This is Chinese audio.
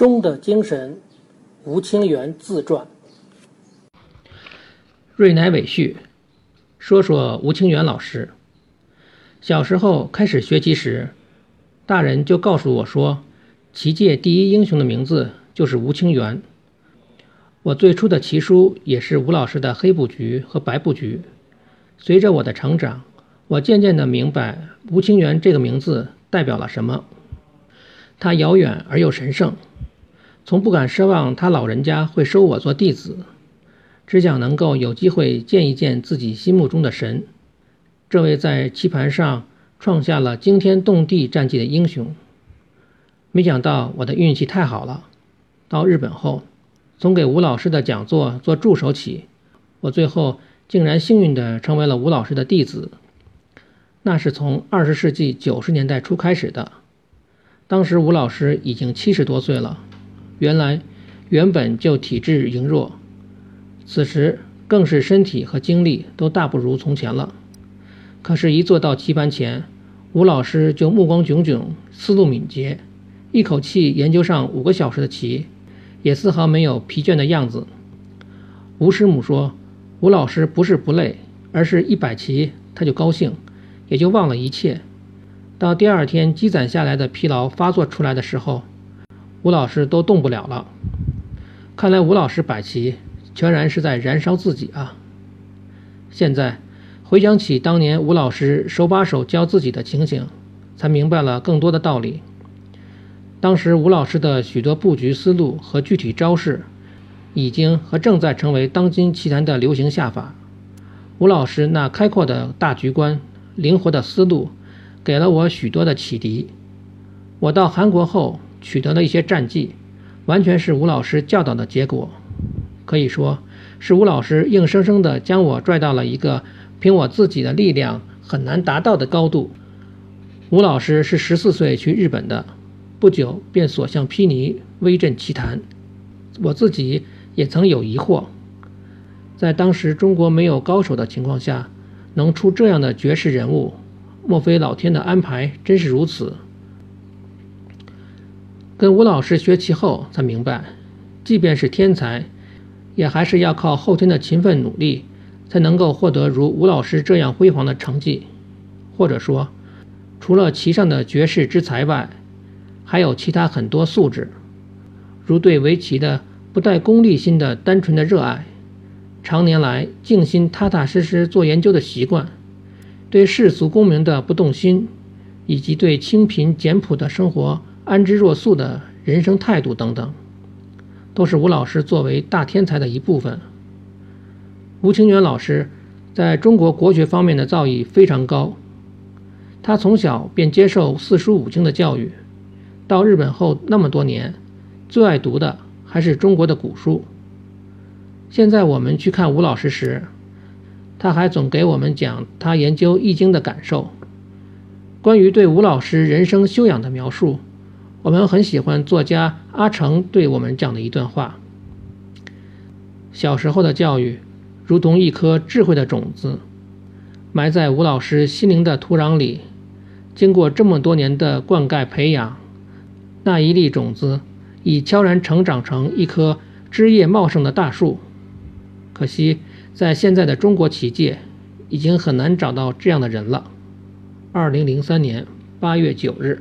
中的精神，吴清源自传。瑞乃尾序，说说吴清源老师。小时候开始学习时，大人就告诉我说，棋界第一英雄的名字就是吴清源。我最初的棋书也是吴老师的黑布局和白布局。随着我的成长，我渐渐地明白吴清源这个名字代表了什么。他遥远而又神圣，从不敢奢望他老人家会收我做弟子，只想能够有机会见一见自己心目中的神，这位在棋盘上创下了惊天动地战绩的英雄。没想到我的运气太好了，到日本后。从给吴老师的讲座做助手起，我最后竟然幸运地成为了吴老师的弟子。那是从二十世纪九十年代初开始的，当时吴老师已经七十多岁了。原来原本就体质羸弱，此时更是身体和精力都大不如从前了。可是，一坐到棋盘前，吴老师就目光炯炯，思路敏捷，一口气研究上五个小时的棋。也丝毫没有疲倦的样子。吴师母说：“吴老师不是不累，而是一摆棋他就高兴，也就忘了一切。到第二天积攒下来的疲劳发作出来的时候，吴老师都动不了了。看来吴老师摆棋全然是在燃烧自己啊！现在回想起当年吴老师手把手教自己的情形，才明白了更多的道理。”当时吴老师的许多布局思路和具体招式，已经和正在成为当今棋坛的流行下法。吴老师那开阔的大局观、灵活的思路，给了我许多的启迪。我到韩国后取得了一些战绩，完全是吴老师教导的结果。可以说，是吴老师硬生生地将我拽到了一个凭我自己的力量很难达到的高度。吴老师是十四岁去日本的。不久便所向披靡，威震棋坛。我自己也曾有疑惑，在当时中国没有高手的情况下，能出这样的绝世人物，莫非老天的安排真是如此？跟吴老师学棋后才明白，即便是天才，也还是要靠后天的勤奋努力，才能够获得如吴老师这样辉煌的成绩。或者说，除了棋上的绝世之才外，还有其他很多素质，如对围棋的不带功利心的单纯的热爱，常年来静心踏踏实实做研究的习惯，对世俗功名的不动心，以及对清贫简朴的生活安之若素的人生态度等等，都是吴老师作为大天才的一部分。吴清源老师在中国国学方面的造诣非常高，他从小便接受四书五经的教育。到日本后那么多年，最爱读的还是中国的古书。现在我们去看吴老师时，他还总给我们讲他研究《易经》的感受。关于对吴老师人生修养的描述，我们很喜欢作家阿成对我们讲的一段话：小时候的教育，如同一颗智慧的种子，埋在吴老师心灵的土壤里，经过这么多年的灌溉培养。那一粒种子已悄然成长成一棵枝叶茂盛的大树，可惜在现在的中国棋界，已经很难找到这样的人了。二零零三年八月九日。